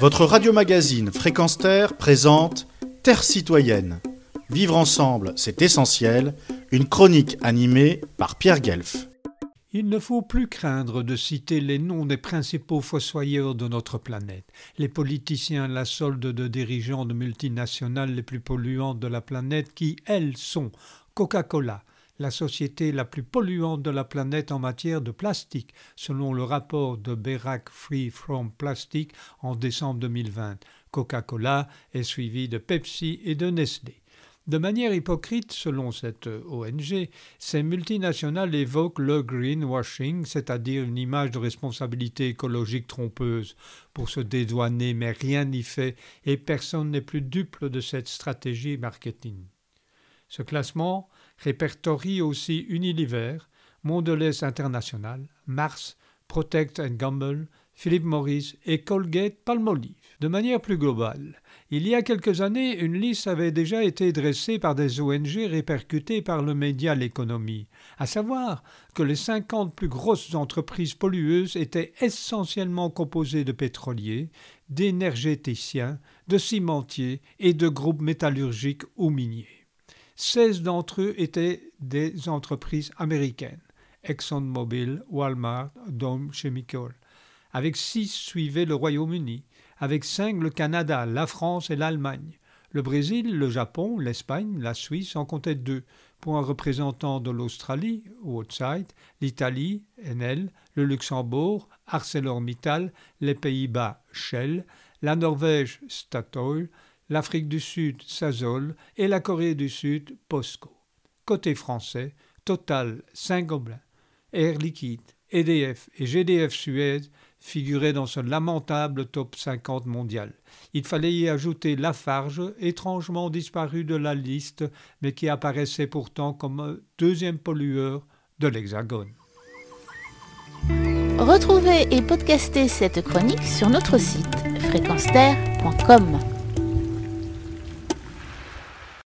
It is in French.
Votre radio-magazine Fréquence Terre présente Terre citoyenne. Vivre ensemble, c'est essentiel. Une chronique animée par Pierre Guelf. Il ne faut plus craindre de citer les noms des principaux fossoyeurs de notre planète, les politiciens la solde de dirigeants de multinationales les plus polluantes de la planète qui, elles, sont Coca-Cola, la société la plus polluante de la planète en matière de plastique, selon le rapport de Berac Free From Plastic en décembre 2020. Coca-Cola est suivi de Pepsi et de Nestlé. De manière hypocrite, selon cette ONG, ces multinationales évoquent le greenwashing, c'est-à-dire une image de responsabilité écologique trompeuse, pour se dédouaner, mais rien n'y fait et personne n'est plus dupe de cette stratégie marketing. Ce classement répertorie aussi Unilever, Mondelez International, Mars, Protect Gamble, Philip Morris et Colgate Palmolive. De manière plus globale, il y a quelques années, une liste avait déjà été dressée par des ONG répercutées par le média L'économie, à savoir que les 50 plus grosses entreprises pollueuses étaient essentiellement composées de pétroliers, d'énergéticiens, de cimentiers et de groupes métallurgiques ou miniers. 16 d'entre eux étaient des entreprises américaines. ExxonMobil, Walmart, Dome Chemical. Avec 6 suivait le Royaume-Uni. Avec 5 le Canada, la France et l'Allemagne. Le Brésil, le Japon, l'Espagne, la Suisse en comptaient deux, pour un représentant de l'Australie, Woodside, l'Italie, Enel, le Luxembourg, ArcelorMittal, les Pays-Bas, Shell, la Norvège, Statoil, l'Afrique du Sud, Sasol, et la Corée du Sud, POSCO. Côté français, Total, Saint-Gobain, Air Liquide, EDF et GDF Suez figuraient dans ce lamentable top 50 mondial. Il fallait y ajouter Lafarge, étrangement disparu de la liste, mais qui apparaissait pourtant comme deuxième pollueur de l'Hexagone. Retrouvez et podcastez cette chronique sur notre site fréquence